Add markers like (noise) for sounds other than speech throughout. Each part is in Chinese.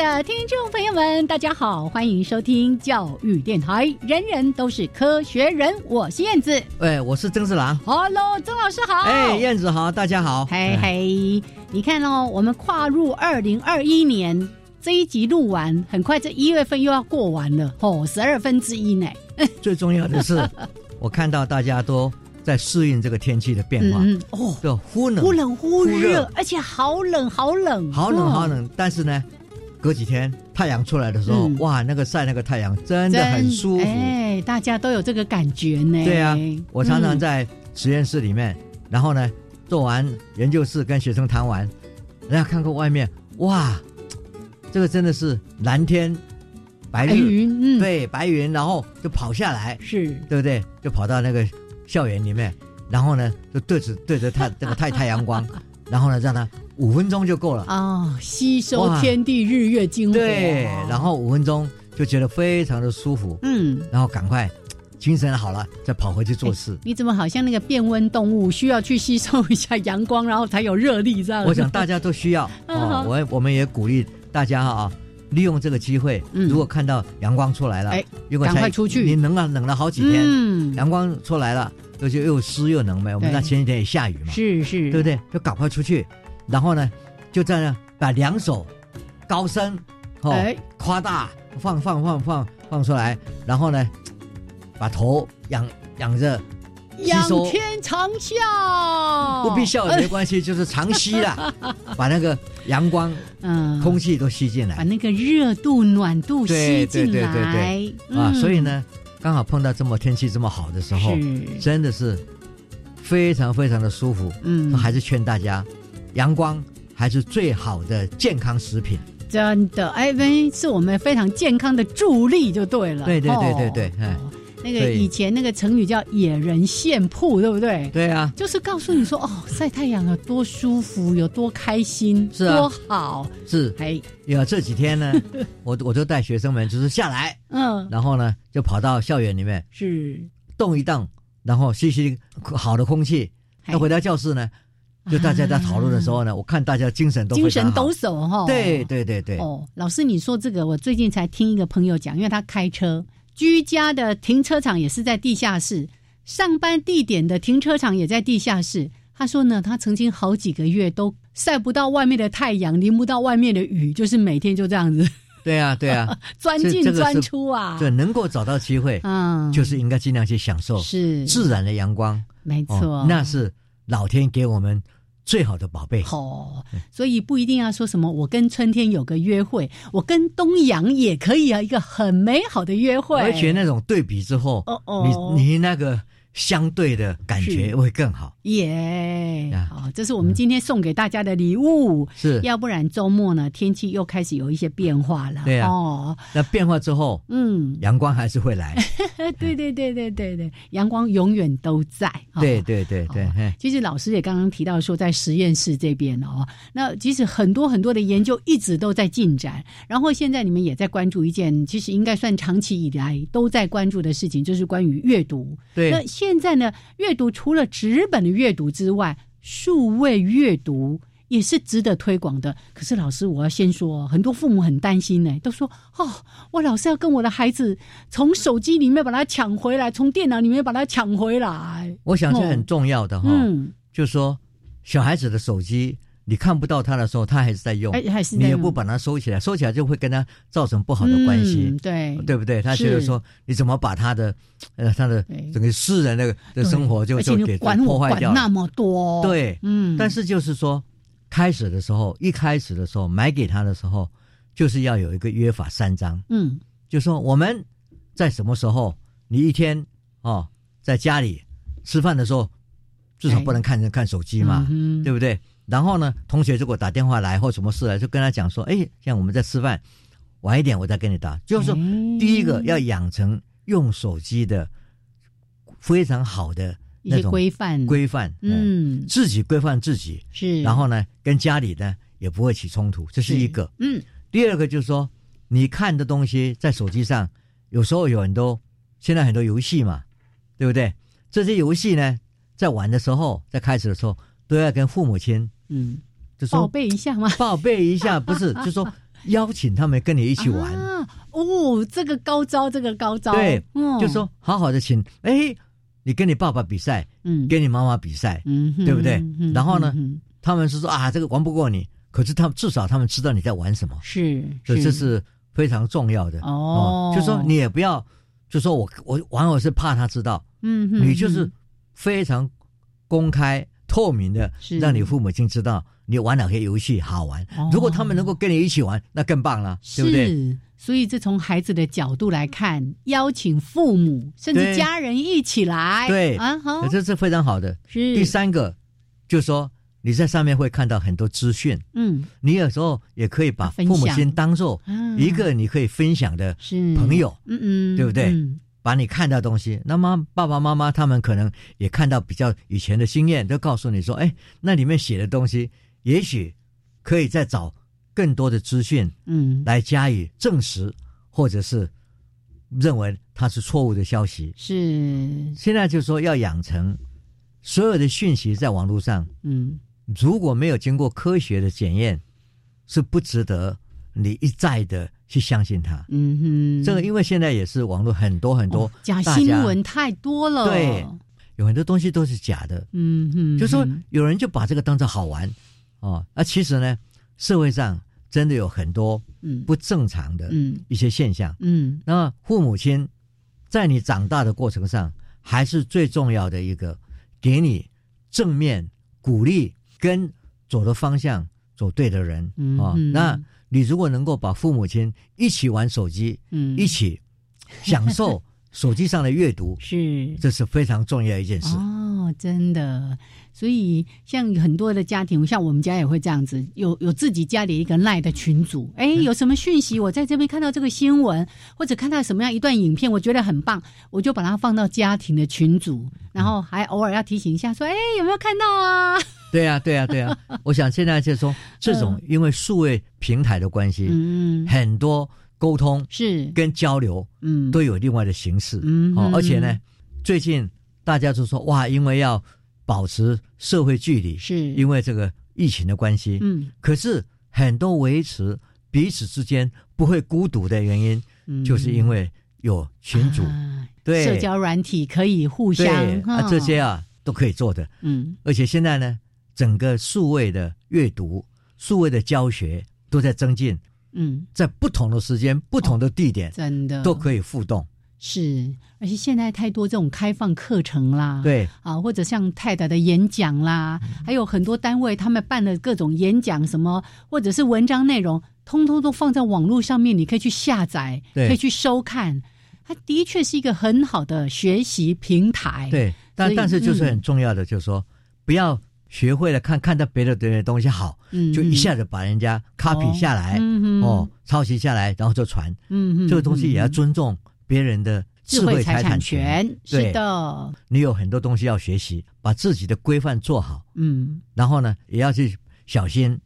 的听众朋友们，大家好，欢迎收听教育电台，人人都是科学人。我是燕子，哎，我是曾志郎。Hello，曾老师好。哎，燕子好，大家好。嘿嘿，你看哦，我们跨入二零二一年，这一集录完，很快这一月份又要过完了，哦，十二分之一呢。(laughs) 最重要的是，我看到大家都在适应这个天气的变化，嗯，哦，就忽冷忽冷忽忽热热，而且好冷好冷，好冷好哦，冷。但是呢，隔几天太阳出来的时候，嗯哇，那个晒那个太阳真的很舒服。哎，大家都有这个感觉呢。对啊，我常常嗯在实验室里面，然后呢，做完研究室跟学生谈完，人家看看外面，哇，这个真的是蓝天白云，嗯，，对，白云，然后就跑下来，是，对不对？就跑到那个校园里面，然后呢，就对着对着太这个太太阳光，然后呢，让它五分钟就够了。哦，吸收天地日月精华，对，然后五分钟就觉得非常的舒服，嗯。然后赶快精神好了，再跑回去做事。你怎么好像那个变温动物，需要去吸收一下阳光，然后才有热力这样？我想大家都需要 (laughs) 嗯哦，我我们也鼓励大家啊，利用这个机会，嗯如果看到阳光出来了哎，如果赶快出去你冷了冷了好几天，嗯，阳光出来了，又就又湿又冷呗，我们那前几天也下雨嘛，是是，对不对？就赶快出去，然后呢，就这样把两手高升，哦，哎，夸大放放放放放出来，然后呢，把头仰仰着，仰天长啸，不必笑也没关系，就是长吸啦，(laughs) 把那个阳光、嗯，空气都吸进来。把那个热度、暖度吸对对进对对来啊。嗯。所以呢，刚好碰到这么天气这么好的时候，是，真的是非常非常的舒服。嗯，还是劝大家，阳光还是最好的健康食品。真的，哎，喂，是我们非常健康的助力就对了。对对对哦对对那个以前那个成语叫“野人献曝”，对不对？对啊，就是告诉你说，哦，晒太阳有多舒服，有多开心，是啊多好。是哎，有这几天呢，(laughs) 我我就带学生们就是下来，嗯，然后呢就跑到校园里面是。动一动，然后吸吸好的空气。哎那回到教室呢，就大家在讨论的时候呢，我看大家精神都非常好精神抖。擞哈。对对对对，哦，老师，你说这个，我最近才听一个朋友讲，因为他开车，居家的停车场也是在地下室，上班地点的停车场也在地下室。他说呢，他曾经好几个月都晒不到外面的太阳，淋不到外面的雨，就是每天就这样子对啊对啊，(laughs) 钻进钻出啊。对，能够找到机会，嗯，就是应该尽量去享受是自然的阳光。没错、哦，那是老天给我们最好的宝贝。哦，所以不一定要说什么我跟春天有个约会，我跟东阳也可以啊，一个很美好的约会。而且那种对比之后，哦哦你你那个相对的感觉会更好。耶，呀好，这是我们今天送给大家的礼物。是，要不然周末呢，天气又开始有一些变化了。对啊哦，那变化之后，嗯，阳光还是会来。(laughs) 对对对对对对，阳光永远都在。(laughs) 哦对对对对，哦其实老师也刚刚提到说，在实验室这边哦，那其实很多很多的研究一直都在进展，然后现在你们也在关注一件，其实应该算长期以来都在关注的事情，就是关于阅读。对那现在呢，阅读除了纸本的阅读之外，数位阅读。也是值得推广的。可是老师，我要先说，很多父母很担心呢，都说哦，我老是要跟我的孩子从手机里面把它抢回来，从电脑里面把它抢回来。我想这很重要的哈，嗯，就说小孩子的手机你看不到它的时候，它还是在用，哎，还是在用。你也不把它收起来，收起来就会跟它造成不好的关系嗯，对。对不对？他觉得是说你怎么把他的呃他的整个私人的的生活就就给管破坏掉那么多，，对，嗯，但是就是说，开始的时候，一开始的时候买给他的时候，就是要有一个约法三章，嗯。就说我们在什么时候，你一天哦在家里吃饭的时候，至少哎。不能看看手机嘛，嗯对不对？然后呢，同学如果打电话来或什么事来，就跟他讲说，哎，像我们在吃饭，晚一点我再跟你打。就是第一个要养成用手机的非常好的那种规范，规范，嗯自己规范自己，是，然后呢，跟家里呢也不会起冲突，这是一个。嗯第二个就是说，你看的东西在手机上，有时候有很多，现在很多游戏嘛，对不对？这些游戏呢，在玩的时候，在开始的时候，都要跟父母亲嗯，就说报备一下吗？报备一下，不是，(laughs) 就说邀请他们跟你一起玩，啊哦，这个高招，这个高招，对嗯就说好好的请，哎，你跟你爸爸比赛，嗯，跟你妈妈比赛，嗯，对不对？然后呢嗯他们是说啊，这个玩不过你，可是他们至少他们知道你在玩什么，是，所以这是非常重要的。哦。就说你也不要，就说我我玩我是怕他知道，嗯哼，你就是嗯。非常公开透明的是，让你父母亲知道你玩哪些游戏好玩。哦。如果他们能够跟你一起玩，那更棒了，对不对？是，所以这从孩子的角度来看，邀请父母甚至家人一起来，对。啊，好，这是非常好的。是。第，三个，就是说你在上面会看到很多资讯，嗯，你有时候也可以把父母亲当做啊。一个你可以分享的朋友，嗯嗯，对不对？嗯把你看到东西。那么爸爸妈妈他们可能也看到比较以前的经验，都告诉你说，哎，那里面写的东西，也许可以再找更多的资讯嗯，来加以证实，或者是认为它是错误的消息。是，现在就是说要养成所有的讯息在网络上，嗯，如果没有经过科学的检验，是不值得你一再的去相信他。嗯哼，这个因为现在也是网络很多很多、哦假新闻太多了，对有很多东西都是假的，嗯哼，就说嗯有人就把这个当做好玩。哦，啊，其实呢，社会上真的有很多嗯。不正常的嗯。一些现象。嗯。那么父母亲在你长大的过程上，还是最重要的一个，给你正面鼓励跟走的方向，走对的人。啊、嗯嗯那你如果能够把父母亲一起玩手机，嗯，一起享受手机上的阅读，是这是非常重要的一件事。哦，真的。所以像很多的家庭，像我们家也会这样子，有有自己家里一个赖的群组，哎，嗯有什么讯息，我在这边看到这个新闻，或者看到什么样一段影片，我觉得很棒，我就把它放到家庭的群组，然后还偶尔要提醒一下，说，哎，有没有看到啊？对啊、对啊、对啊、(laughs) 我想现在就是说，这种因为数位平台的关系，嗯，很多沟通是，跟交流嗯，都有另外的形式。嗯哦，而且呢，最近大家就说哇，因为要保持社会距离，是，因为这个疫情的关系，嗯，可是很多维持彼此之间不会孤独的原因，嗯。就是因为有群主，啊对。社交软体可以互对相，啊，这些啊，啊都可以做的。嗯。而且现在呢，整个数位的阅读、数位的教学都在增进，嗯，在不同的时间、不同的地点、真的都可以互动。是，而且现在太多这种开放课程啦，对，啊，或者像太太的演讲啦，嗯还有很多单位他们办的各种演讲什么，或者是文章内容，通通都放在网络上面，你可以去下载，对可以去收看。它的确是一个很好的学习平台。，对，但但是就是嗯很重要的，就是说不要学会了看看到别的的东西好，嗯就一下子把人家 copy 下来，嗯哦，抄袭下来，然后就传。嗯这个东西也要嗯尊重别人的智慧财产权，是的，你有很多东西要学习，把自己的规范做好，嗯。然后呢，也要去小心，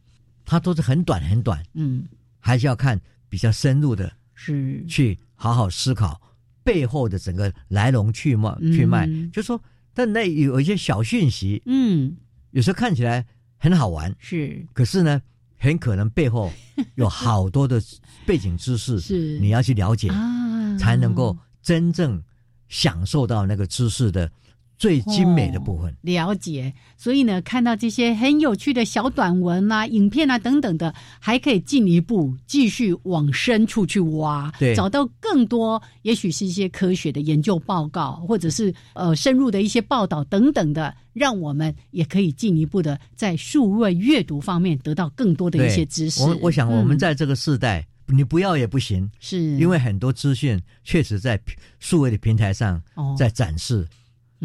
它都是很短很短，嗯，还是要看比较深入的是，去好好思考背后的整个来龙去脉嗯。去脉。就说，但那有一些小讯息，嗯有时候看起来很好玩，是。可是呢，很可能背后 (laughs) 有好多的背景知识，是，你要去了解，啊，才能够真正享受到那个知识的最精美的部分。了解，所以呢，看到这些很有趣的小短文啊、影片啊等等的，还可以进一步继续往深处去挖，对。找到更多，也许是一些科学的研究报告，或者是呃深入的一些报道等等的，让我们也可以进一步的在数位阅读方面得到更多的一些知识。我我想我们嗯在这个时代，你不要也不行，是。因为很多资讯确实在数位的平台上哦。在展示，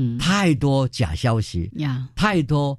嗯。太多假消息，呀。太多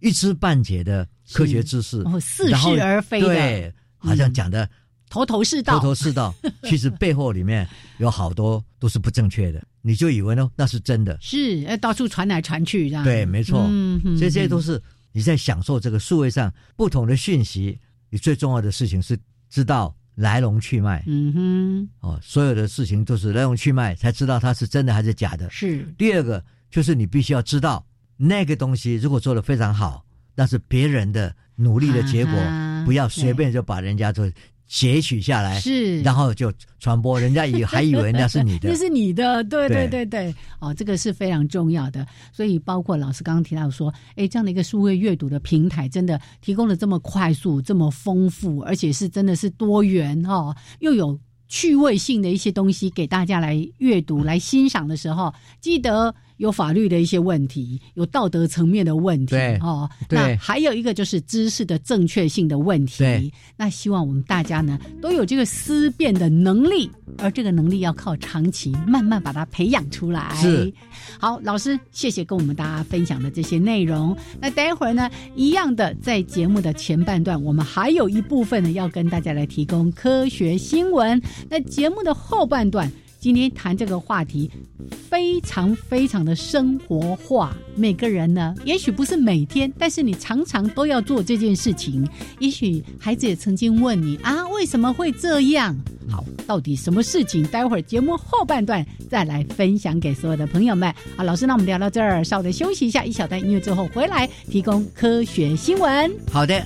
一知半解的科学知识，哦似是而非的，对，好像讲的头头是道，头头是道，(laughs) 其实背后里面有好多都是不正确的，你就以为呢那是真的。是呃到处传来传去这样。对，没错，这些都是你在享受这个数位上不同的讯息。你最重要的事情是知道来龙去脉。嗯哼。哦，所有的事情都是来龙去脉，才知道它是真的还是假的，。是。第二个就是你必须要知道那个东西如果做的非常好，那是别人的努力的结果，啊不要随便就把人家就截取下来，是，然后就传播，人家以还以为那是你的 (laughs) 那。是你的，对对对对对，哦，这个是非常重要的。所以包括老师刚刚提到说，哎，这样的一个数位阅读的平台，真的提供了这么快速、这么丰富，而且是真的是多元哦，又有。趣味性的一些东西给大家来阅读、来欣赏的时候，记得有法律的一些问题，有道德层面的问题哦。那还有一个就是知识的正确性的问题。那希望我们大家呢都有这个思辨的能力，而这个能力要靠长期慢慢把它培养出来。是，好，老师，谢谢跟我们大家分享的这些内容。那待会儿呢，一样的在节目的前半段，我们还有一部分呢要跟大家来提供科学新闻。那节目的后半段。今天谈这个话题非常非常的生活化，每个人呢，也许不是每天，但是你常常都要做这件事情。也许孩子也曾经问你啊，为什么会这样？好，到底什么事情？待会儿节目后半段再来分享给所有的朋友们。好，老师，那我们聊到这儿，稍微休息一下，一小段音乐之后回来提供科学新闻。好的，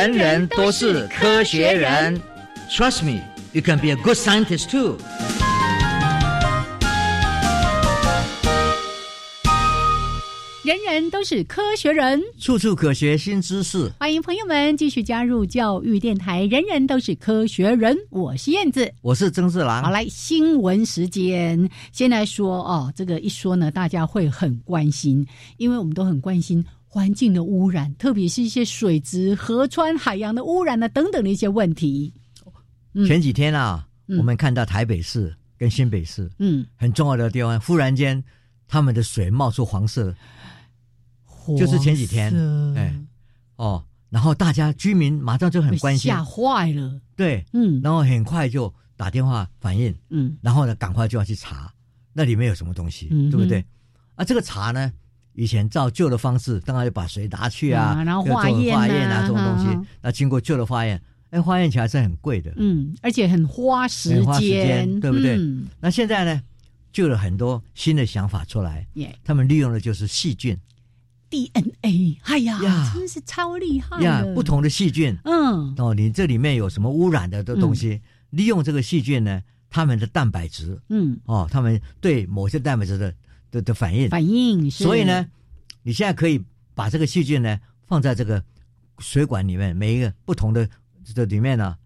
人人都是科学人。Trust me, you can be a good scientist too. 人人都是科学人，处处可学新知识。欢迎朋友们继续加入教育电台。人人都是科学人，我是燕子。我是曾志郎。好，来新闻时间，先来说哦，这个一说呢，大家会很关心，因为我们都很关心环境的污染，特别是一些水质、河川、海洋的污染啊等等的一些问题。嗯。前几天啊，嗯。我们看到台北市跟新北市嗯，很重要的地方，忽然间他们的水冒出黄色。就是前几天哎。哦，然后大家居民马上就很关心。吓，坏了。对，嗯。然后很快就打电话反映，嗯。然后呢，赶快就要去查那里面有什么东西，嗯对不对？啊，这个查呢，以前照旧的方式，当然就把水拿去啊，啊然后化验啊化验啊这种东哈。西，那经过旧的化验，哎，化验起来是很贵的。嗯，而且很花时很花时间，对不对？嗯那现在呢，就有很多新的想法出来，耶。他们利用的就是细菌，DNA，哎呀，呀。真是超厉害的，，呀不，同的细菌。嗯。哦，你这里面有什么污染的的东西，利用这个细菌呢，它们的蛋白质。嗯，哦，它们对某些蛋白质的的的反应，反应是，所以呢，你现在可以把这个细菌呢放在这个水管里面，每一个不同的的里面呢，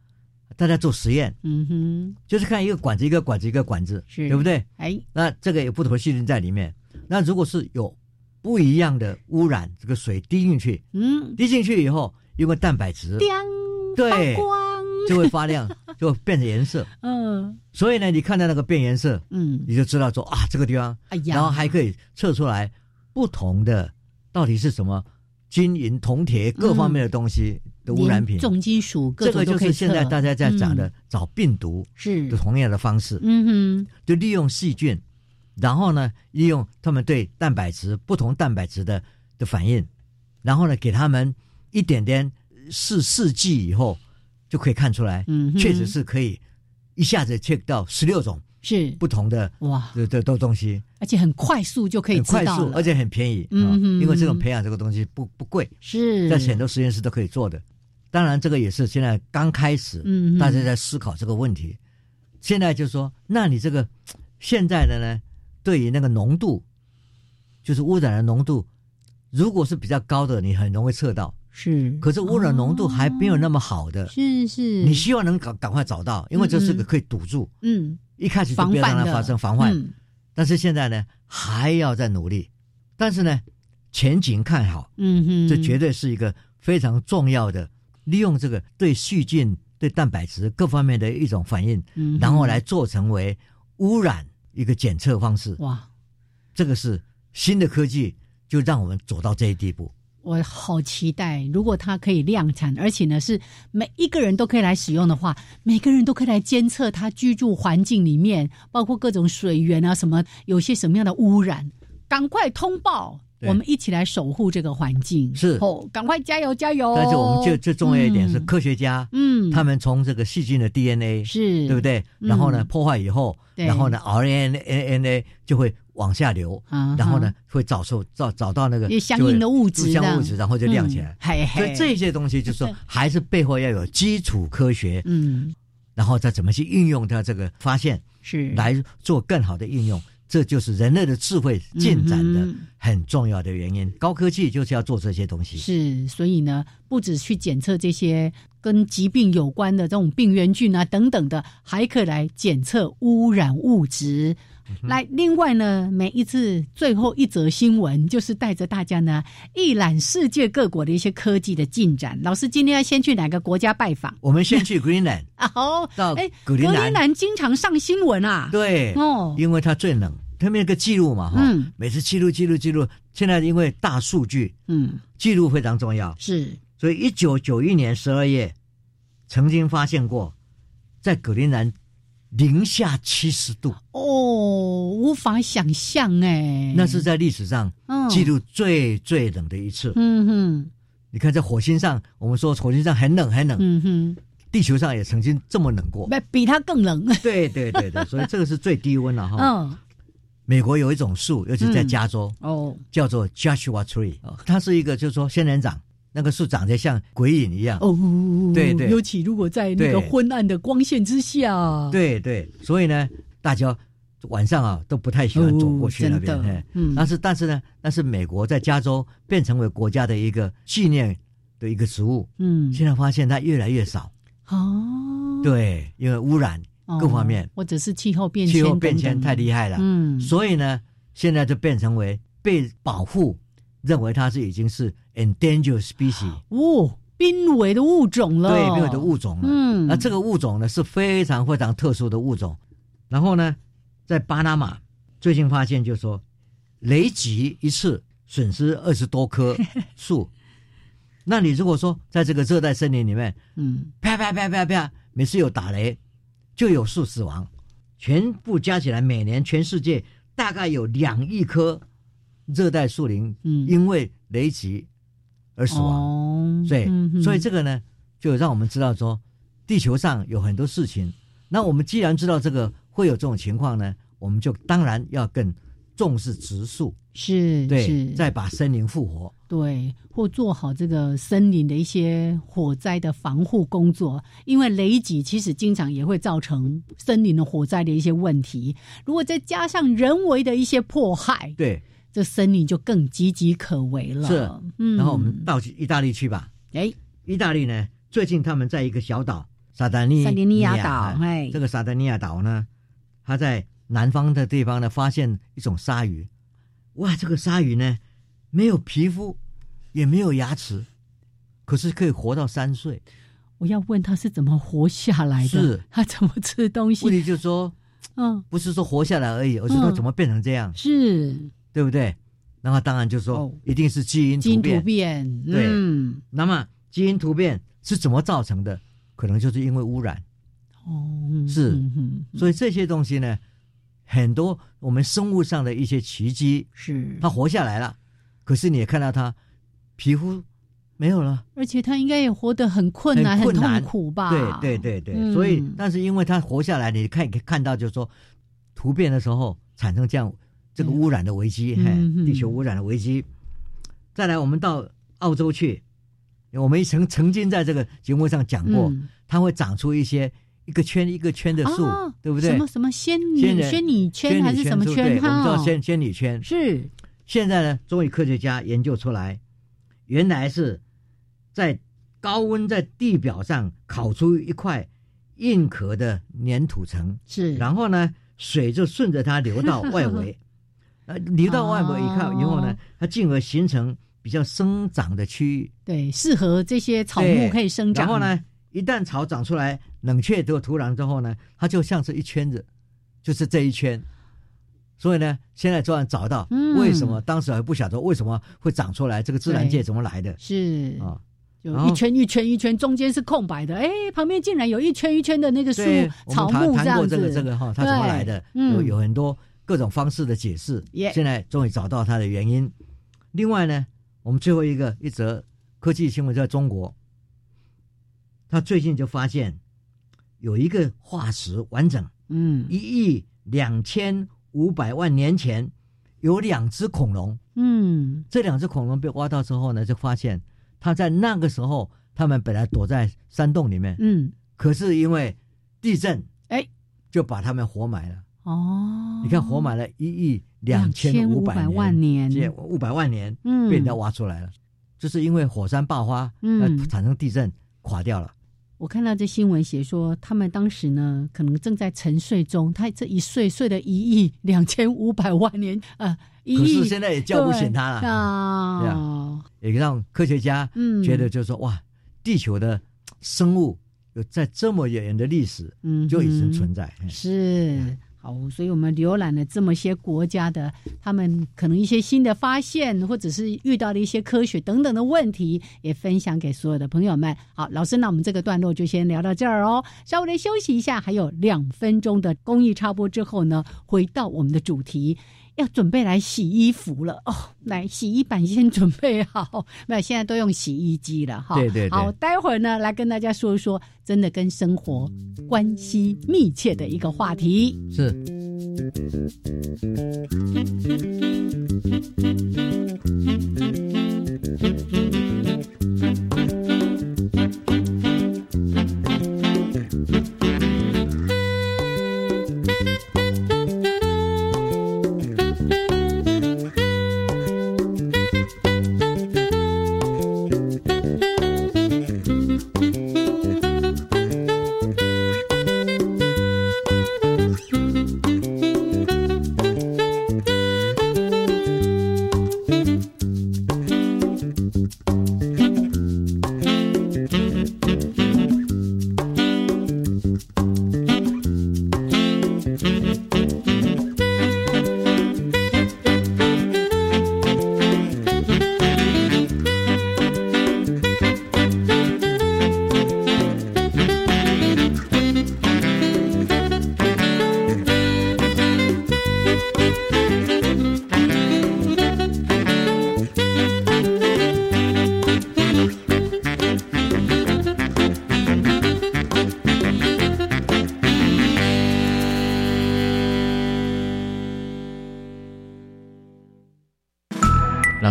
大家做实验，嗯哼，就是看一个管子一个管子一个管子，是对不对？哎，那这个有不同的细菌在里面。那如果是有不一样的污染，这个水滴进去，嗯，滴进去以后，因为蛋白质，对发光，就会发亮，(laughs) 就变成颜色。嗯。所以呢，你看到那个变颜色，嗯，你就知道说啊，这个地方，哎呀，然后还可以测出来不同的到底是什么金银铜铁各方面的东西的污染品。连。重金属各这个就是现在大家在讲的嗯。找病毒是。的，同样的方式。嗯哼，就利用细菌，然后呢，利用他们对蛋白质不同蛋白质的的反应，然后呢，给他们一点点试试剂以后，就可以看出来，嗯，确实是可以一下子 check 到十六种是。不同的哇，的的的东西，而且很快速就可以很快速，而且很便宜，啊嗯哼。因为这种培养这个东西不不贵，是。在很多实验室都可以做的。当然，这个也是现在刚开始，嗯大家在思考这个问题。现在就说，那你这个现在的呢，对于那个浓度，就是污染的浓度，如果是比较高的，你很容易测到；是，可是污染浓度还没有那么好的，是是，你希望能赶赶快找到，因为这是个可以堵住，嗯。一开始就不要让它发生防范。嗯。但是现在呢，还要再努力。但是呢，前景看好，嗯哼，这绝对是一个非常重要的，利用这个对细菌、对蛋白质各方面的一种反应，嗯然后来做成为污染一个检测方式。哇。这个是新的科技，就让我们走到这一地步。我好期待，如果它可以量产，而且呢是每一个人都可以来使用的话，每个人都可以来监测他居住环境里面，包括各种水源啊什么，有些什么样的污染，赶快通报，我们一起来守护这个环境。是哦，赶快加油加油！但是我们最最重要一点是，嗯科学家、嗯，他们从这个细菌的 DNA，是对不？对？嗯然后呢，破坏以后，对然后呢，RNA 就会往下流，啊然后呢，会找出找找到那个相应的物质相物质，然后就亮起来所以这些东西就是说，还是背后要有基础科学，嗯然后再怎么去运用它这个发现，是来做更好的应用。这就是人类的智慧进展的嗯很重要的原因。高科技就是要做这些东西。是，所以呢，不止去检测这些跟疾病有关的这种病原菌啊等等的，还可以来检测污染物质。嗯来，另外呢，每一次最后一则新闻就是带着大家呢一览世界各国的一些科技的进展。老师今天要先去哪个国家拜访？我们先去 Greenland，啊，好，(laughs) 到哎，格陵兰。兰经常上新闻啊。对，哦，因为它最冷，他们有个记录嘛，哈、嗯。每次记录记录记录。现在因为大数据嗯，记录非常重要，是，所以一九九一年十二月，曾经发现过，在格陵兰零下七十度，哦，无法想象哎，那是在历史上嗯。记录最最冷的一次。嗯哼，你看，在火星上，我们说火星上很冷很冷，嗯哼。地球上也曾经这么冷过。不比它更冷。对对对对，(laughs) 所以这个是最低温了哈。嗯，美国有一种树，尤其在加州，哦，叫做 Joshua Tree，它是一个就是说仙人掌，那个树长得像鬼影一样。哦，对对。尤其如果在那个昏暗的光线之下，，对对，所以呢，大家晚上啊都不太喜欢走过去那边。嗯。但是但是呢，但是美国在加州变成为国家的一个纪念的一个植物，嗯，现在发现它越来越少。哦，对，因为污染哦各方面，或者是气候变迁，气候变迁太厉害了，嗯，所以呢，现在就变成为被保护，认为它是已经是 endangered species，哦，濒危的物种了，对，濒危的物种了。嗯，那这个物种呢是非常非常特殊的物种。然后呢，在巴拿马最近发现，就说雷击一次损失二十多棵 (laughs) 树。那你如果说在这个热带森林里面，嗯，啪啪啪啪啪，每次有打雷，就有树死亡，全部加起来，每年全世界大概有两亿棵热带树林，嗯因为雷击而死亡。哦，所以，嗯所以这个呢，就让我们知道说，地球上有很多事情。那我们既然知道这个会有这种情况呢，我们就当然要更重视植树，是对，再把森林复活。对，或做好这个森林的一些火灾的防护工作，因为雷击其实经常也会造成森林的火灾的一些问题。如果再加上人为的一些迫害，对，这森林就更岌岌可危了。是，嗯，然后我们到意大利去吧。哎，意大利呢，最近他们在一个小岛萨达尼萨丁尼亚岛，啊哎，这个萨达尼亚岛呢，它在南方的地方呢，发现一种鲨鱼。哇，这个鲨鱼呢，没有皮肤，也没有牙齿，可是可以活到三岁。我要问他是怎么活下来的？是他怎么吃东西问？题就是说，嗯，不是说活下来而已，而是说嗯怎么变成这样，是对不对？那么当然就是说，哦一定是基因基因突突变。变，对嗯，那么基因突变是怎么造成的？可能就是因为污染。哦，嗯是。所以这些东西呢，很多我们生物上的一些奇迹，是。它活下来了，可是你也看到它皮肤没有了，而且它应该也活得很困难、很痛苦吧？对对对对，嗯。所以但是因为它活下来，你看看到就是说突变的时候产生这样这个污染的危机，嘿地球污染的危机。再来，我们到澳洲去，我们曾曾经在这个节目上讲过，嗯。它会长出一些一个圈一个圈的树，啊对不对？什么什么仙女仙女圈还是什么圈不对圈？我们知道，仙仙女圈。是现在呢，终于科学家研究出来，原来是在高温在地表上烤出一块硬壳的粘土层，是，然后呢，水就顺着它流到外围，(laughs) 呃，流到外围以看以后呢哦，它进而形成比较生长的区域。对适合这些草木可以生长。然后？呢，一旦草长出来，冷却这个土壤之后呢，它就像是一圈子，就是这一圈。所以呢，现在终于找到嗯为什么当时还不晓得为什么会长出来，这个自然界怎么来的是啊？就一圈一圈一圈，中间是空白的，哎，旁边竟然有一圈一圈的那个树对，我草们谈谈过木这样子。这个这个哈，它怎么来的？嗯有有很多各种方式的解释。耶现在终于找到它的原因。另外呢，我们最后一个一则科技新闻在中国，他最近就发现有一个化石完整嗯。一亿两千五百万年前有两只恐龙，嗯。这两只恐龙被挖到之后呢，就发现它在那个时候，它们本来躲在山洞里面，嗯，可是因为地震，哎，就把它们活埋了。哦，你看，活埋了一亿两千五百2500万年。五百万年嗯。被人家挖出来了，就是因为火山爆发，嗯。呃，产生地震垮掉了。我看到这新闻写说，他们当时呢，可能正在沉睡中，他这一睡睡了一亿两千五百万年，呃，一可是亿现在也叫不醒它对了，啊，也让科学家嗯，觉得就是说，哇，地球的生物有在这么远的历史嗯就已经存在。嗯是哦，所以我们浏览了这么些国家的，他们可能一些新的发现，或者是遇到的一些科学等等的问题，也分享给所有的朋友们。好，老师，那我们这个段落就先聊到这儿哦，稍微的休息一下，还有两分钟的公益插播之后呢，回到我们的主题。要准备来洗衣服了。哦来洗衣板先准备好。(laughs) 那现在都用洗衣机了哈。好待会儿呢来跟大家说一说真的跟生活关系密切的一个话题。是。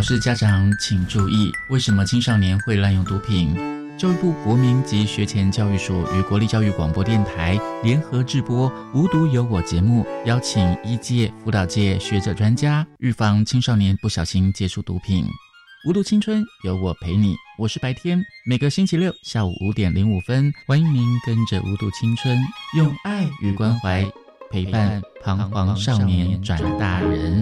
老师、家长请注意，为什么青少年会滥用毒品？教育部国民及学前教育署与国立教育广播电台联合制播《无毒有我》节目，邀请医界、辅导界学者专家，预防青少年不小心接触毒品。无毒青春，有我陪你。我是白天，每个星期六下午五点零五分，欢迎您跟着无毒青春，用爱与关怀陪伴彷徨少年转大人。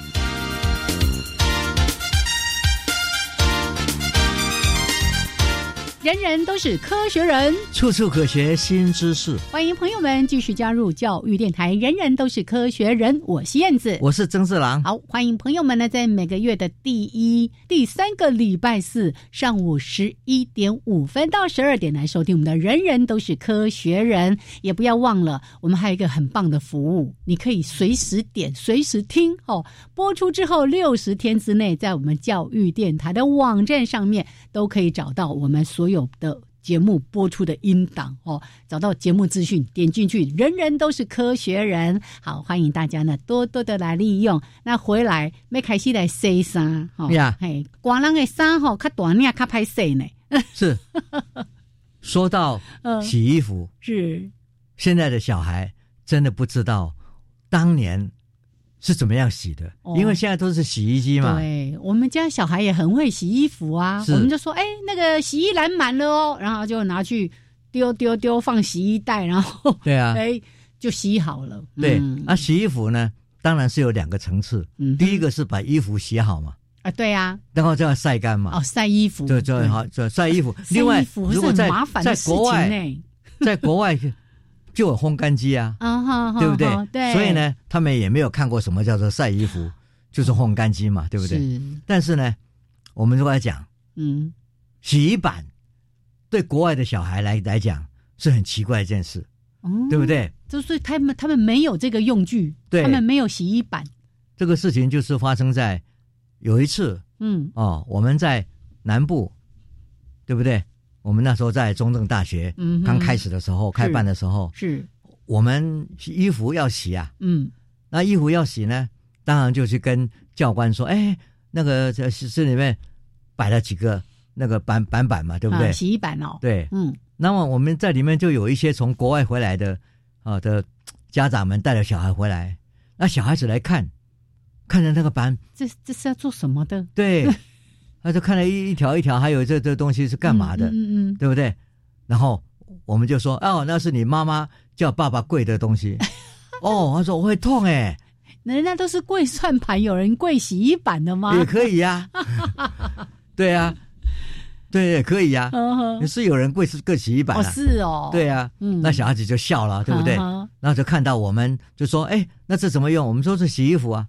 人人都是科学人，处处可学新知识。欢迎朋友们继续加入教育电台。人人都是科学人，我是燕子，我是曾志郎。好，欢迎朋友们呢，在每个月的第一、第三个礼拜四上午十一点五分到十二点来收听我们的《人人都是科学人》。也不要忘了，我们还有一个很棒的服务，你可以随时点、随时听哦。播出之后六十天之内，在我们教育电台的网站上面都可以找到我们所。有的节目播出的音档哦，找到节目资讯，点进去，人人都是科学人。好，欢迎大家呢多多的来利用。那回来没开始来洗衫哈，呀，嘿，光人的衫吼，较短呢，较歹洗呢。是，说到洗衣服，是 (laughs) 现在的小孩真的不知道当年。是怎么样洗的？因为现在都是洗衣机嘛。对，我们家小孩也很会洗衣服啊。我们就说，哎，那个洗衣篮满了哦，然后就拿去丢丢丢放洗衣袋，然后对啊，(laughs) 哎，就洗好了。对，那洗衣服呢，当然是有两个层次。嗯，第一个是把衣服洗好嘛。啊，对呀。然后就要晒干嘛。哦，晒衣服。对对，好，就晒衣服。另外，如果在在国外，在国外。就有烘干机啊，对不对？对，所以呢，他们也没有看过什么叫做晒衣服，就是烘干机嘛，对不对？但是呢，我们如果来讲，嗯，洗衣板对国外的小孩来来讲是很奇怪一件事，对不对？就是他们他们没有这个用具，他们没有洗衣板。这个事情就是发生在有一次，嗯，哦，我们在南部，对不对？我们那时候在中正大学刚开始的时候，开办的时候，是我们衣服要洗啊。嗯，那衣服要洗呢，当然就去跟教官说：“哎，那个这这里面摆了几个那个板板板嘛，对不对？洗衣板哦。对，嗯。那么我们在里面就有一些从国外回来的啊的家长们带着小孩回来，那小孩子来看，看着那个板，这这是要做什么的？对。(laughs) 他就看了一一条一条，还有这这东西是干嘛的？嗯嗯，对不对？然后我们就说：“哦，那是你妈妈叫爸爸跪的东西。(laughs) ”哦，他说我会痛哎，人家都是跪算盘，有人跪洗衣板的吗？也可以呀，(laughs) 对呀，对也可以呀，是有人跪是跪洗衣板哦，是哦，对呀，嗯，那小孩子就笑了，对不对？然后就看到我们就说：“哎，那这怎么用？”我们说是洗衣服啊，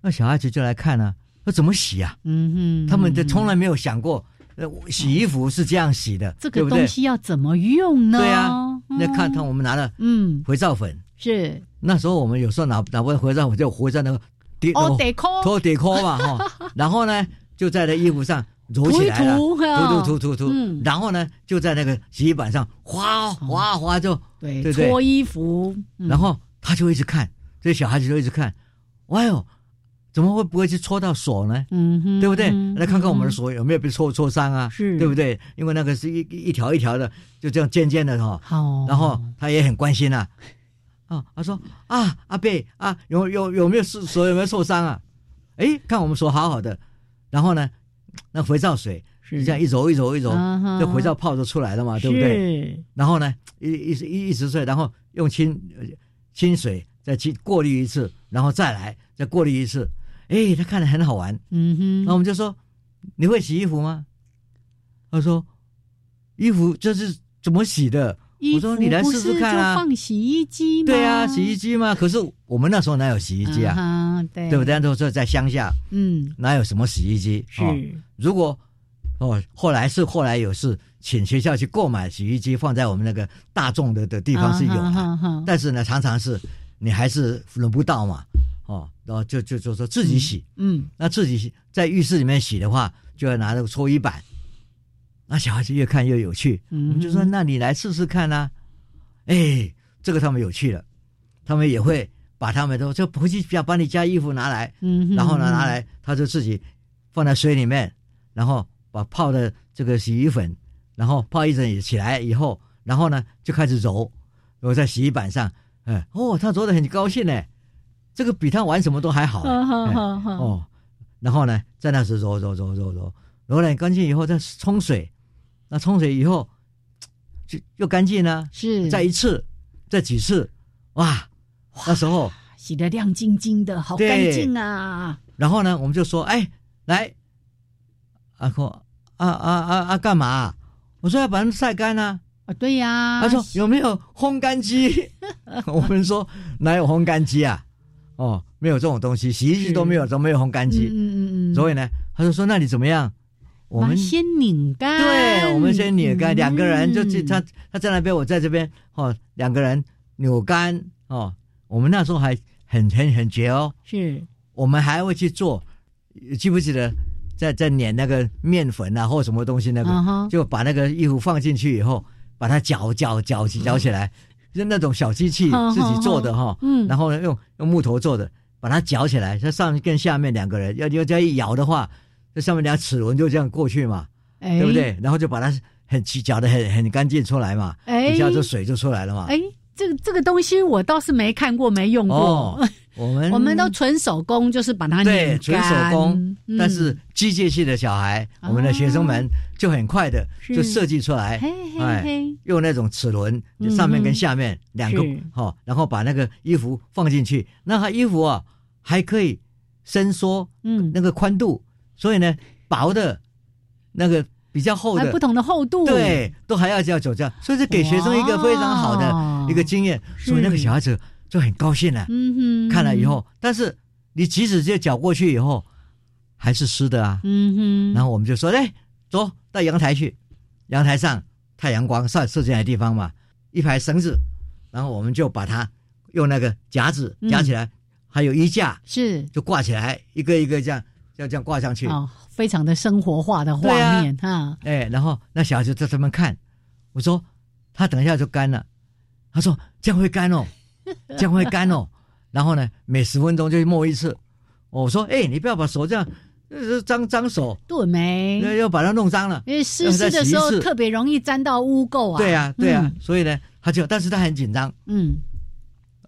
那小孩子就来看呢。那怎么洗啊？嗯哼，他们就从来没有想过呃洗衣服是这样洗的，这个东西要怎么用呢？对啊，那看嗯看我们拿了嗯。肥皂粉，是。那时候我们有时候拿拿不肥皂粉就活在那个底哦，得抠拖底抠嘛哈，(laughs) 然后呢就在那衣服上揉起来了，涂一涂涂哈涂然后呢就在那个洗衣板上哗哗哗就，对对不对。搓衣服，嗯。然后他就一直看，这小孩子就一直看，哎呦，怎么会不会去戳到手呢？嗯哼，对不对？嗯来看看我们的嗯手有没有被戳戳伤啊？是对不对？因为那个是一一一条一条的，就这样尖尖的哈。好，然后他也很关心啊，啊，他说啊，阿贝啊，有有有没有手手有没有受伤啊？哎，看我们手好好的，然后呢，那肥皂水是这样一揉一揉一揉，这肥皂泡就出来了嘛，对不对？是然后呢，一一一一直睡，然后用清呃清水再去过滤一次，然后再来再过滤一次。哎，他看着很好玩，嗯哼，那我们就说：“你会洗衣服吗？”他说：“衣服这是怎么洗的？”我说：“你来试试看啊。放洗衣机”吗？对啊，洗衣机嘛。可是我们那时候哪有洗衣机啊？啊哈对对不对？那时候在乡下，嗯，哪有什么洗衣机？是哦如果哦，后来是后来有是请学校去购买洗衣机，放在我们那个大众的的地方是有但是呢，常常是你还是轮不到嘛。哦，然后就就就说自己洗。嗯那自己洗在浴室里面洗的话，就要拿那个搓衣板。那小孩子越看越有趣，嗯我们就说：“那你来试试看啊！”哎，这个他们有趣了，他们也会把他们都就回去要把你家衣服拿来，嗯，然后呢拿来，他就自己放在水里面，然后把泡的这个洗衣粉，然后泡一整起来以后，然后呢就开始揉，揉在洗衣板上，哎，哦，他揉的很高兴呢，这个比他玩什么都还好。哈哈哎哈哈，哦，然后呢，在那时揉揉揉揉揉，揉了干净以后再冲水，那冲水以后就又干净了，是再一次，再几次，哇，那时候，洗得亮晶晶的，好对干净啊！然后呢，我们就说，哎，来，阿说啊啊啊啊干嘛？我说要把它们晒干啊。啊，对呀，他说有没有烘干机？(laughs) 我们说哪有烘干机啊？哦，没有这种东西，洗衣机都没有，都没有烘干机？嗯嗯嗯嗯，所以呢，他就说那你怎么样？我们先拧干，对，我们先拧干，嗯两个人就去他他在那边，我在这边，哦，两个人扭干哦。我们那时候还很很很绝哦，是我们还会去做，记不记得在在碾那个面粉啊或什么东西那个，就把那个衣服放进去以后，把它搅搅搅起搅起来，就那种小机器嗯自己做的哈，嗯然后呢用用木头做的，把它搅起来，它上面跟下面两个人要要这样一摇的话，这上面两齿轮就这样过去嘛，哎对不？对？然后就把它很起搅的很很干净出来嘛，欸底下这水就出来了嘛。哎，这个这个东西我倒是没看过，没用过。哦，(laughs) 我们我们都纯手工，就是把它对纯手工，嗯。但是机械系的小孩，我们的学生们就很快的就设计出来，嘿嘿哎，用那种齿轮就上面跟下面两个是。哈，然后把那个衣服放进去，那他衣服啊还可以伸缩嗯，那个宽度，所以呢薄的那个比较厚的还不同的厚度，对，都还要这样走这样，所以是给学生一个非常好的哇一个经验，是所以那个小孩子就很高兴了。嗯哼，看了以，后，但是你即使这脚过去以后，还是湿的啊。嗯哼，然后我们就说，哎，走到阳台去，阳台上太阳光晒射进来的地方嘛，一排绳子，然后我们就把它用那个夹子嗯夹起来，还有衣架是就挂起来，一个一个这样，要这样挂上去。哦，非常的生活化的画面哈，哎，然后那小孩子在这边看，我说他等一下就干了，他说这样会干哦，(laughs) 这样会干哦。然后呢，每十分钟就摸一次。我说，哎，你不要把手这样，呃，脏脏手，对没？要要把它弄脏了。因为湿湿的时候特别容易沾到污垢啊。对啊，对啊，嗯所以呢，他就，但是他很紧张，嗯，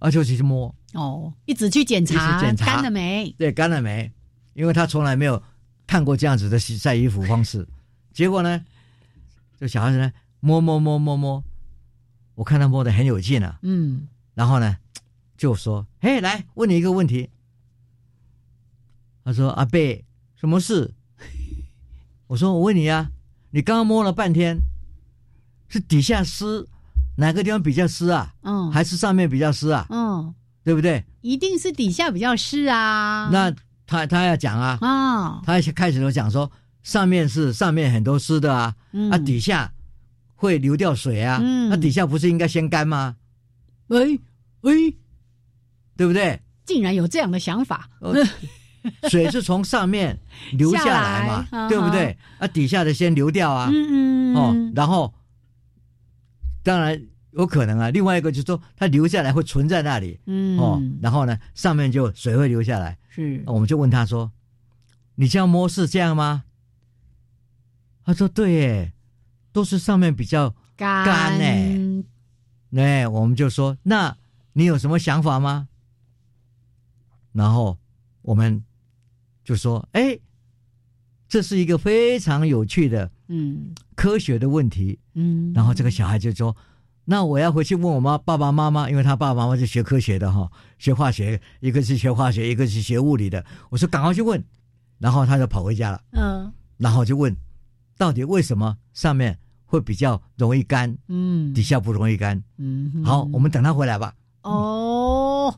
而且去摸，哦，一直去检查，直检查干了没？对，干了没？因为他从来没有看过这样子的洗晒衣服方式。结果呢，这小孩子呢，摸摸摸摸摸，我看他摸的很有劲啊。嗯，然后呢，就说：“嘿，来问你一个问题。”他说：“阿贝，什么事？” (laughs) 我说：“我问你啊，你刚刚摸了半天，是底下湿，哪个地方比较湿啊？嗯，还是上面比较湿啊？嗯，对不对？一定是底下比较湿啊。那他他要讲啊，啊，他开始就讲说，上面是上面很多湿的啊，嗯啊底下会流掉水啊，嗯。那、底下不是应该先干吗？喂喂，对不对？竟然有这样的想法，哦水是从上面流下来嘛，(laughs) 对不对？啊，底下的先流掉啊，嗯嗯哦，然后当然有可能啊，另外一个就是说它流下来会存在那里，嗯。哦，然后呢，上面就水会流下来，是。我们就问他说：“你这样摸是这样吗？”他说：“对耶，都是上面比较干干呢哎，我们就说：“那你有什么想法吗？”然后我们就说：“哎，这是一个非常有趣的嗯科学的问题。”嗯，然后这个小孩就说：“那我要回去问我妈爸爸妈妈，因为他爸爸妈妈是学科学的哈，学化学，一个是学化学，一个是学物理的。”我说：“赶快去问。”然后他就跑回家了，嗯然后就问：“到底为什么上面会比较容易干，嗯底下不容易干？”嗯，好，我们等他回来吧。哦，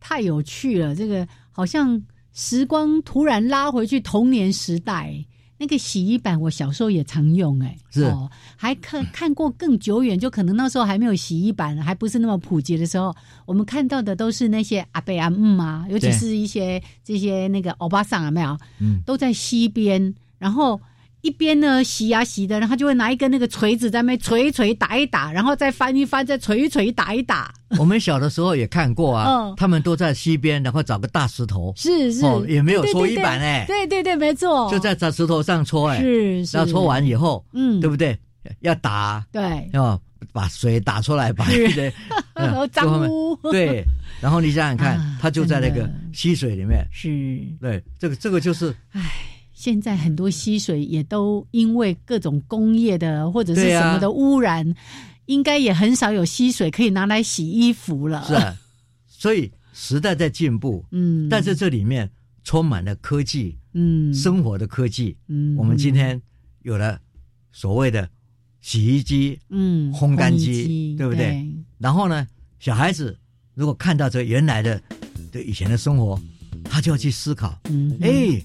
太有趣了！这个好像时光突然拉回去童年时代，那个洗衣板我小时候也常用、哎，是哦，还看 (laughs) 看过更久远，就可能那时候还没有洗衣板，还不是那么普及的时候，我们看到的都是那些阿伯阿姆啊，尤其是一些这些那个欧巴桑啊没有？嗯，都在溪边，然后一边呢洗呀、洗的，然后他就会拿一根那个锤子在那边锤一锤打一打，然后再翻一翻，再锤一锤打一打。我们小的时候也看过啊，(laughs) 嗯。他们都在溪边，然后找个大石头，是是，哦也没有搓衣对对。对板哎。对对对，没错，就在这石头上搓哎，是是，然后搓完以后，嗯，对不对？要打，对，要把水打出来，把是。那个然后嗯最后面脏污，(laughs) 对，然后你想想看 (laughs) 啊，它就在那个溪水里面，是。对，这个这个就是现在很多溪水也都因为各种工业的或者是什么的污染，应该也很少有溪水可以拿来洗衣服了。是啊，所以时代在进步，嗯，但是这里面充满了科技，嗯，生活的科技。嗯，我们今天有了所谓的洗衣机，嗯烘干衣机对不对？然后呢，小孩子如果看到这原来的的以前的生活，他就要去思考，嗯，哎，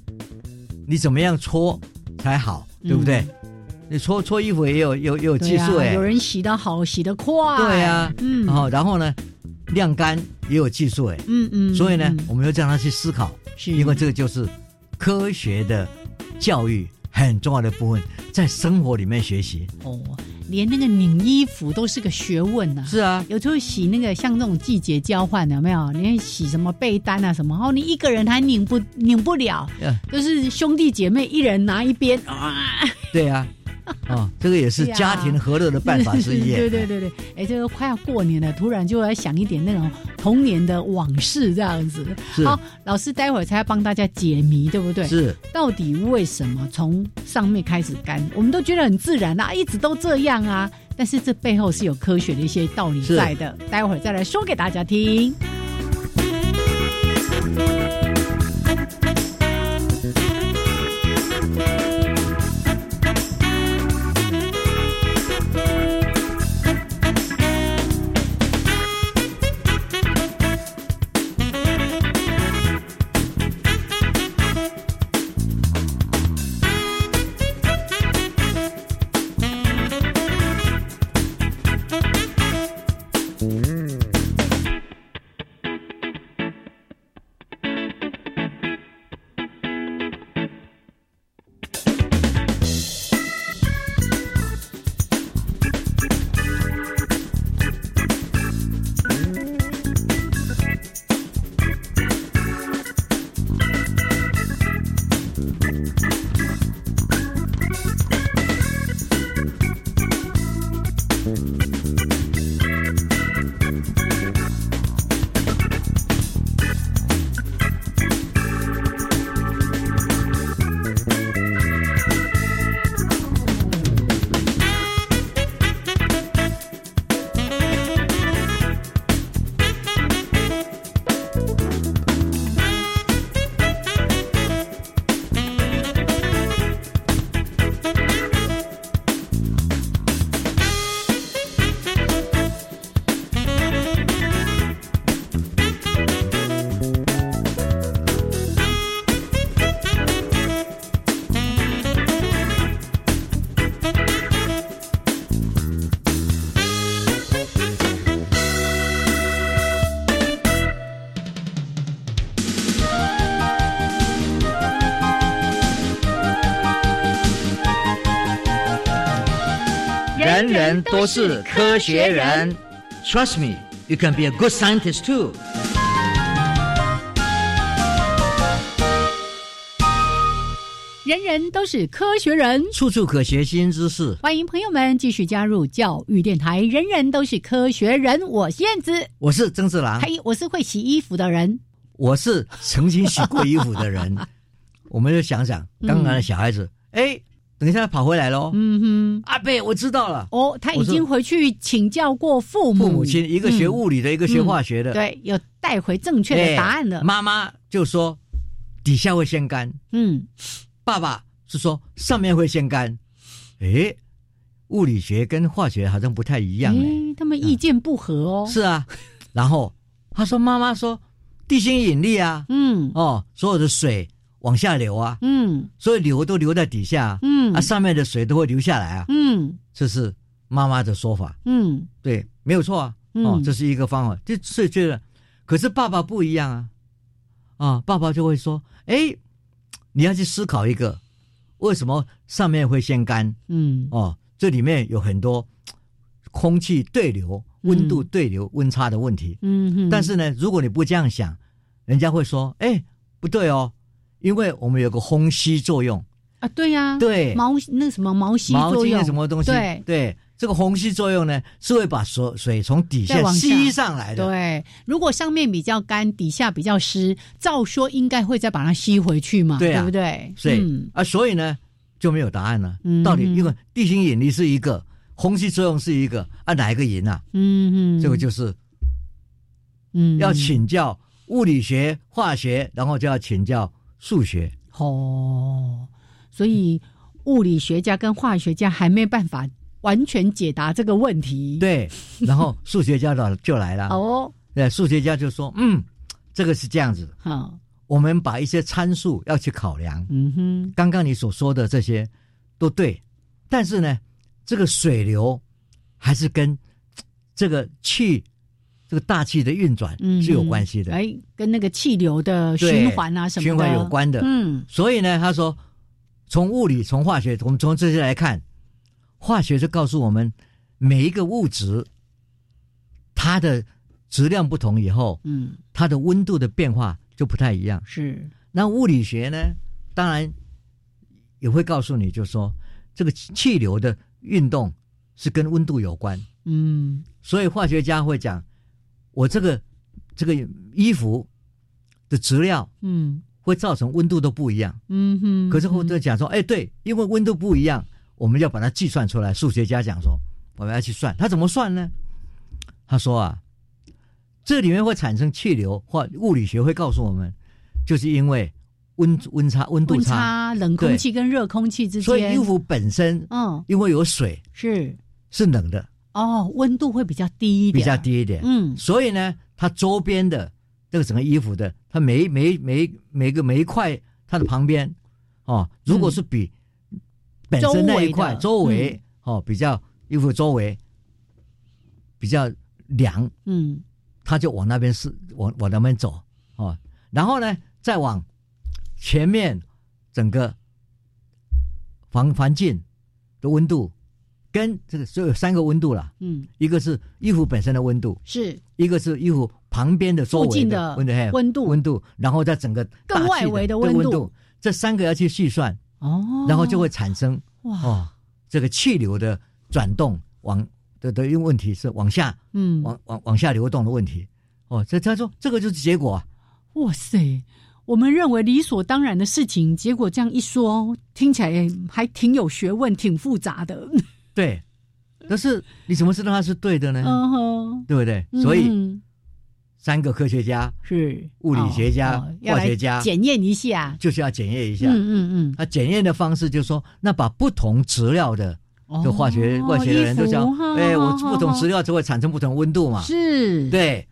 你怎么样搓才好，对不对？你搓搓衣服也有有有技术哎。有，人洗得好，洗得快，对呀，嗯，然后然后呢，晾干也有技术哎，嗯嗯，所以呢嗯，我们要让他去思考，是。因为这个就是科学的教育很重要的部分，在生活里面学习。哦，连那个拧衣服都是个学问呐、是啊，有时候洗那个像这种季节交换的，有没有？连洗什么被单啊什么？然后，你一个人还拧不拧不了，嗯。就是兄弟姐妹一人拿一边啊，对啊，(laughs) 啊，这个也是家庭和乐的办法之一。对 (laughs) 对对对，哎，这个快要过年了，突然就来想一点那种童年的往事这样子。是好，老师待会儿才要帮大家解谜，对不对？是，到底为什么从上面开始干？我们都觉得很自然啊，一直都这样啊。但是这背后是有科学的一些道理在的，待会儿再来说给大家听。都是科学人。Trust me, you can be a good scientist too. 人人都是科学人，处处可学新知识。欢迎朋友们继续加入教育电台。人人都是科学人，我是燕子，我是曾志郎，嘿，我是会洗衣服的人，我是曾经洗过衣服的人。(laughs) 我们就想想，刚刚的小孩子，哎、等一下跑回来喽。嗯哼，阿贝，我知道了。哦，他已经回去请教过父母，父母亲，一个学物理的，一个学化学的，嗯对，有带回正确的答案了。哎妈妈就说底下会先干，嗯，爸爸是说上面会先干。诶，物理学跟化学好像不太一样哎。诶他们意见不合哦。是啊，然后他说妈妈说地心引力啊，嗯哦，所有的水往下流啊，嗯。所以流都流在底下，嗯。啊，上面的水都会流下来啊，嗯。这是妈妈的说法，嗯。对，没有错啊，嗯。哦，这是一个方法，就所以觉得，可是爸爸不一样啊，啊，爸爸就会说，哎，你要去思考一个，为什么上面会先干？嗯。哦，这里面有很多空气对流、温度对流、温差的问题。嗯嗯，但是呢，如果你不这样想，人家会说，哎，不对哦，因为我们有个虹吸作用，啊，对呀，对。毛那什么毛吸作用。是什么东西？对。这个虹吸作用呢，是会把水水从底下吸上来的。对，如果上面比较干，底下比较湿，照说应该会再把它吸回去嘛，对啊。不对？所以、嗯。啊，所以呢就没有答案了。嗯到底因为地心引力是一个，虹吸作用是一个，啊，哪一个赢啊？嗯嗯，这个就是嗯。要请教物理学、化学，然后就要请教数学。哦，所以物理学家跟化学家还没办法完全解答这个问题。对，然后数学家的就来了。哦，对，数学家就说：“嗯，这个是这样子，好，我们把一些参数要去考量。嗯哼，刚刚你所说的这些都对，但是呢，这个水流还是跟这个气、这个大气的运转嗯是有关系的，哎，跟那个气流的循环啊什么的循环有关的。嗯所以呢，他说，从物理、从化学，我们从这些来看，化学就告诉我们，每一个物质它的质量不同以后，嗯，它的温度的变化就不太一样。是，那物理学呢，当然也会告诉你，就是说这个气流的运动是跟温度有关。嗯所以化学家会讲，我这个这个衣服的质料嗯。会造成温度都不一样。嗯哼，可是后头讲说，哎，对，因为温度不一样，我们要把它计算出来。数学家讲说，我们要去算，他怎么算呢？他说啊，这里面会产生气流，或物理学会告诉我们，就是因为温温差、温度差，差冷空气跟热空气之间，所以衣服本身嗯。因为有水是。是冷的，哦，温度会比较低一点，比较，低一点，嗯。所以呢，它周边的这个整个衣服的，它每每每每个每一块它的旁边哦，如果是比本身那一块周周围哦比较衣服周围比较凉，嗯。它就往那边是往往那边走哦，然后呢再往前面整个环环境的温度跟这个所有三个温度啦，嗯。一个是衣服本身的温度，是。一个是衣服旁边的周围的的温度，温度。温度，然后在整个更外围的的温度。度，这三个要去细算，哦，然后就会产生哇。哦，这个气流的转动往的的因为问题是往下嗯。往往往下流动的问题，哦，这他说这个就是结果啊，哇塞，我们认为理所当然的事情，结果这样一说，听起来还挺有学问，挺复杂的。对，可是你怎么知道它是对的呢？嗯哼，对不对？所以嗯三个科学家是。物理学家化学家检验一下。就是要检验一下，嗯嗯嗯，那检验的方式就是说，那把不同质料的就化学哦化学的人都讲衣服，哎，我不同好质料就会产生不同温度嘛，是，，对，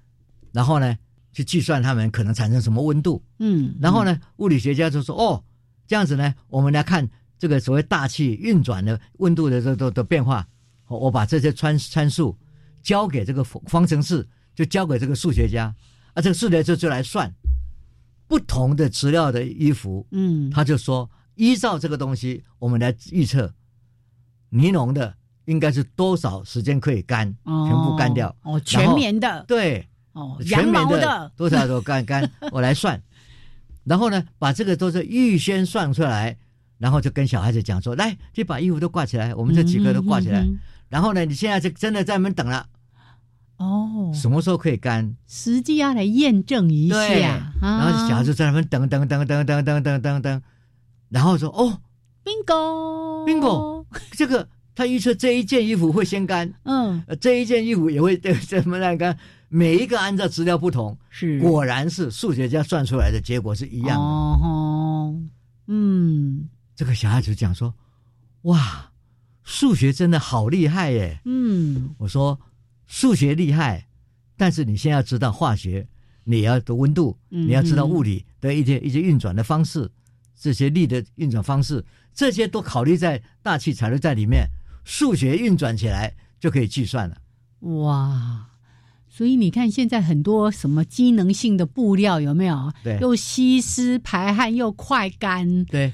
然后呢，去计算它们可能产生什么温度，嗯，然后呢，物理学家就说，哦，这样子呢，我们来看这个所谓大气运转的温度的这都的变化，我我把这些参参数交给这个方方程式，就交给这个数学家，啊，这个数学家就来算不同的质料的衣服，嗯，他就说，依照这个东西，我们来预测尼龙的应该是多少时间可以干，哦全部干掉。哦，全棉的，对，哦，全羊毛棉的，多少都干干，我来算。(laughs) 然后呢，把这个都是预先算出来，然后就跟小孩子讲说：“来，就把衣服都挂起来，我们这几个都挂起来。然后呢，你现在就真的在那边等了，哦，什么时候可以干？实际要来验证一对，下，然后小孩子在那边等等等等等等等等等，然后说：哦 bingo，bingo，这个他预测这一件衣服会先干，嗯，呃这一件衣服也会怎么样干？每一个按照资料不同，是。果然是数学家算出来的结果是一样的。哦，嗯这个小孩子讲说：“哇，数学真的好厉害耶！”嗯，我说：“数学厉害，但是你先要知道化学，你要的温度，嗯你要知道物理的一些一些运转的方式，这些力的运转方式，这些都考虑在大气材料在里面，数学运转起来就可以计算了。哇。所以你看，现在很多什么机能性的布料有没有？对又吸湿排汗又快干，对，那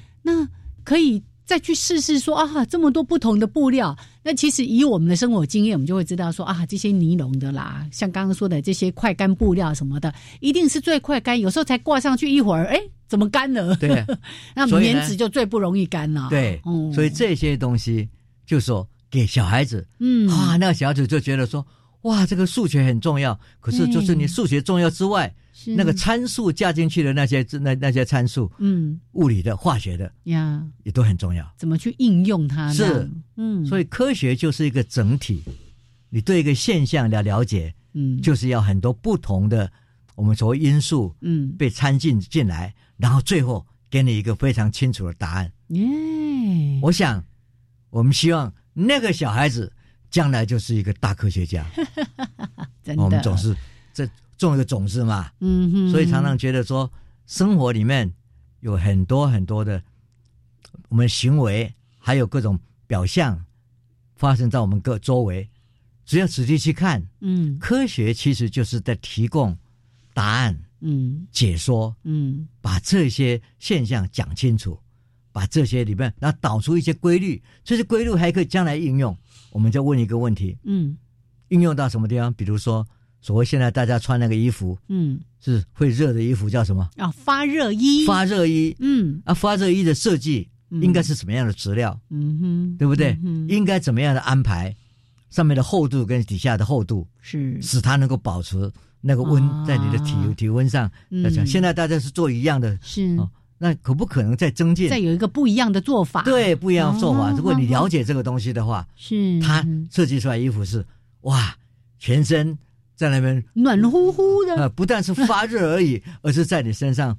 可以再去试试说啊，这么多不同的布料。那其实以我们的生活经验，我们就会知道说啊，这些尼龙的啦，像刚刚说的这些快干布料什么的，一定是最快干。有时候才挂上去一会儿，哎，怎么干了？对，那棉纸就最不容易干了。对，哦所以这些东西就说给小孩子，嗯啊，那个小孩子就觉得说，哇，这个数学很重要。可是就是你嗯数学重要之外，那个参数加进去的那些那那些参数，嗯物理的、化学的呀，也都很重要。怎么去应用它？是，嗯，所以科学就是一个整体，你对一个现象的了解，嗯，就是要很多不同的我们所谓因素嗯被掺进进来，然后最后给你一个非常清楚的答案。耶，我想，我们希望那个小孩子将来就是一个大科学家。(laughs) 真的，我们总是这种一个种子嘛，嗯哼，所以常常觉得说，生活里面有很多很多的我们行为，还有各种表象发生在我们各周围。只要仔细去看，嗯科学其实就是在提供答案、嗯解说，嗯把这些现象讲清楚，把这些里面，然后导出一些规律，这些规律还可以将来应用。我们就问一个问题：嗯应用到什么地方？比如说，所谓现在大家穿那个衣服嗯是会热的衣服，叫什么？啊，发热衣，发热衣。嗯啊，发热衣的设计嗯应该是什么样的质料，嗯哼，对不对？嗯应该怎么样的安排？上面的厚度跟底下的厚度，是使它能够保持那个温啊在你的体体温上。嗯来讲，现在大家是做一样的，是哦那可不可能再增进再？有一个不一样的做法，，对，不一样的做法。哦如果你了解这个东西的话，是它嗯设计出来衣服是哇，全身在那边暖乎乎的，呃，不但是发热而已，(laughs) 而是在你身上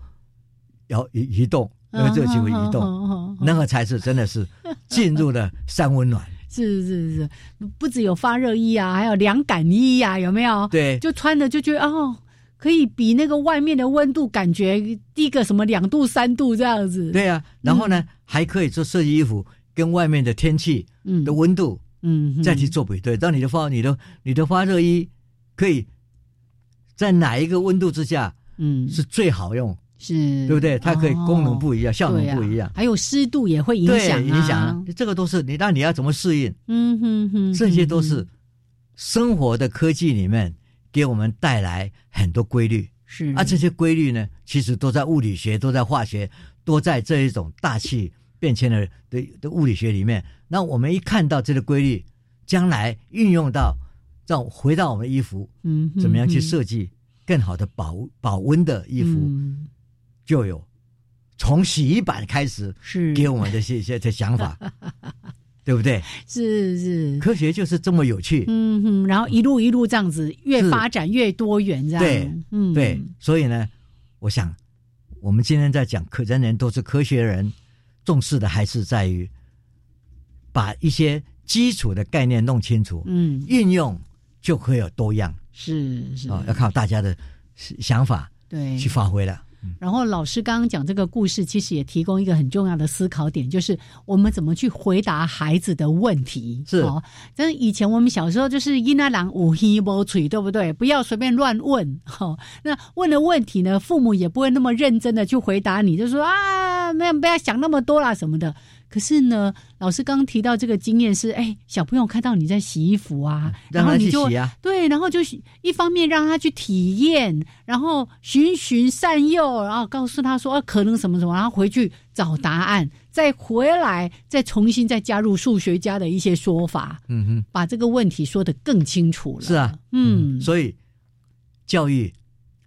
要移移动，那个热气会移动，动那个才是真的是进入了三温暖。是是是，不只有发热衣啊，还有凉感衣啊、有没有？对，就穿着就觉得哦，可以比那个外面的温度感觉低个什么两度三度这样子。，对啊，然后呢，还可以做设计衣服跟外面的天气嗯。的温度嗯，再去做比对，当你的发你的你的发热衣可以在哪一个温度之下嗯。是最好用，是，对不对？它可以功能不一一样，效能不一样。还有湿度也会影，响、啊，影响啊。这个都是你，那你要怎么适应？嗯哼哼，这些都嗯是生活的科技里面给我们带来很多规律。是啊，这些规律呢，其实都在物理学、都在化学、都在这一种大气变迁的的的物理学里面。那我们一看到这个规律，将来运用到，让回到我们衣服，嗯怎么样去设计更好的保保温的衣服，嗯就有从洗衣板开始是给我们的一些一些的想法，(laughs) 对不对？是是，科学就是这么有趣。嗯哼，然后一路一路这样子，越发展越多元，这样。对，嗯，对，所以呢，我想我们今天在讲科，人人都是科学人，重视的还是在于把一些基础的概念弄清楚，嗯，运用就会有多样。是是。啊、要靠大家的想法对。去发挥了。然后老师刚刚讲这个故事，其实也提供一个很重要的思考点，就是我们怎么去回答孩子的问题。是哦，真以前我们小时候就是“一那郎五黑无嘴”，对不对？不要随便乱问。(laughs) 哦，那问了问题呢，父母也不会那么认真的去回答你，就说啊，没有不要想那么多啦什么的。可是呢，老师刚刚提到这个经验是，哎，小朋友看到你在洗衣服啊，然后你就对，然后就一方面让他去体验，然后循循善诱，然后告诉他说、啊、可能什么什么，然后回去找答案，再回来再重新再加入数学家的一些说法，嗯哼，把这个问题说得更清楚了。是啊，嗯，所以教育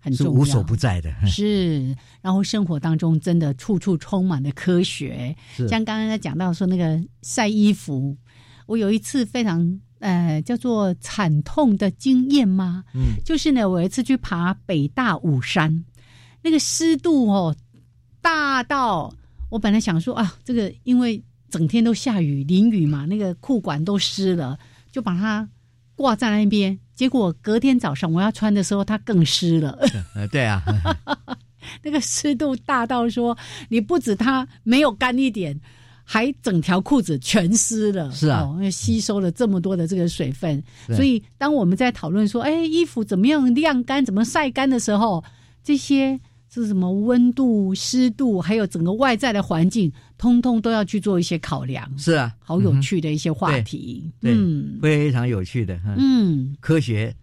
很重要，是无所不在的，(laughs) 是，然后生活当中真的处处充满了科学，像刚刚他讲到说那个晒衣服，我有一次非常呃叫做惨痛的经验吗？嗯，就是呢，我有一次去爬北大武山，那个湿度哦大到我本来想说啊，这个因为整天都下雨淋雨嘛，那个裤管都湿了，就把它挂在那边。结果隔天早上我要穿的时候，它更湿了。呃，对啊，(laughs) 那个湿度大到说，你不止它没有干一点，还整条裤子全湿了。是啊哦，因为吸收了这么多的这个水分，所以当我们在讨论说，哎，衣服怎么样晾干、怎么晒干的时候，这些是什么温度、湿度，还有整个外在的环境，通通都要去做一些考量。是啊，好有趣的一些话题。对，嗯非常有趣的，嗯，嗯。科学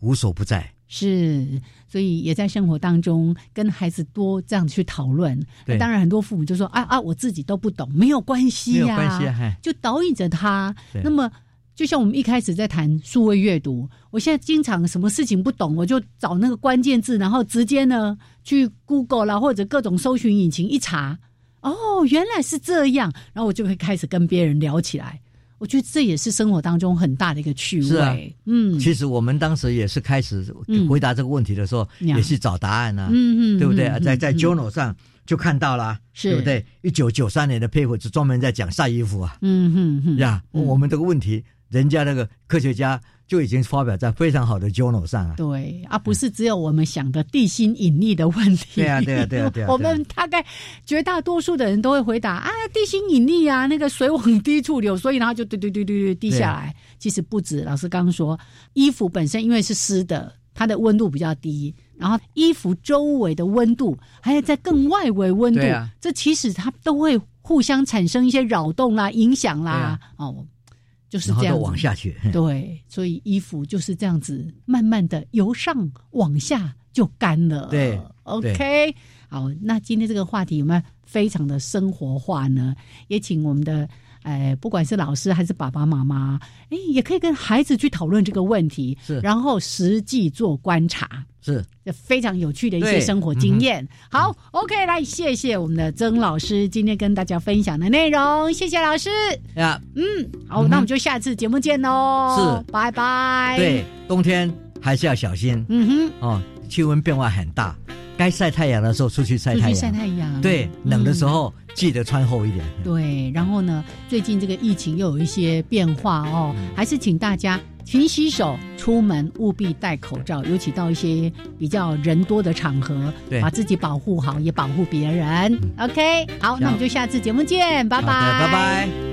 无所不在，是，所以也在生活当中跟孩子多这样去讨论。当然，很多父母就说：“啊啊，我自己都不懂，没有关系呀、没有关系啊，就导引着他。那么，就像我们一开始在谈数位阅读，我现在经常什么事情不懂，我就找那个关键字，然后直接呢去 Google 啦，或者各种搜寻引擎一查，哦，原来是这样，然后我就会开始跟别人聊起来。我觉得这也是生活当中很大的一个趣味。是啊。嗯，其实我们当时也是开始嗯。回答这个问题的时候，呀。也去找答案啊，嗯嗯，对不对？嗯在在嗯 journal 上就看到了，是。对不对？一九九三年的 paper 就专门在讲晒衣服啊，嗯哼哼呀，嗯。我们这个问题，人家那个科学家就已经发表在非常好的 journal 上啊。对啊，不是只有我们想的地心引力的问题。对啊对啊对啊对啊我们大概绝大多数的人都会回答啊，地心引力啊，那个水往低处流，所以然后就对对对对对滴下来。其实不止，老师刚刚说，衣服本身因为是湿的，它的温度比较低，然后衣服周围的温度还有在更外围温度，这其实它都会互相产生一些扰动啦、影响啦。啊哦，就是这样子往下去，(laughs) 对，所以衣服就是这样子，慢慢的由上往下就干了。对，OK，好，那今天这个话题有没有非常的生活化呢？也请我们的。呃，不管是老师还是爸爸妈妈，哎，也可以跟孩子去讨论这个问题，是然后实际做观察，是这非常有趣的一些生活经验。好，OK，来，谢谢我们的曾老师今天跟大家分享的内容，谢谢老师。呀，嗯，好，那我们就下次节目见喽。是拜拜。对，，冬天还是要小心嗯哼，哦，气温变化很大，该晒太阳的时候出去晒太出去晒阳，太阳。对，冷的时嗯候记得穿厚一点。对，然后呢，最近这个疫情又有一些变化哦，嗯还是请大家勤洗手，出门务必戴口罩，尤其到一些比较人多的场合，对把自己保护好，也保护别人。OK，好，那我们就下次节目见，拜拜，拜拜。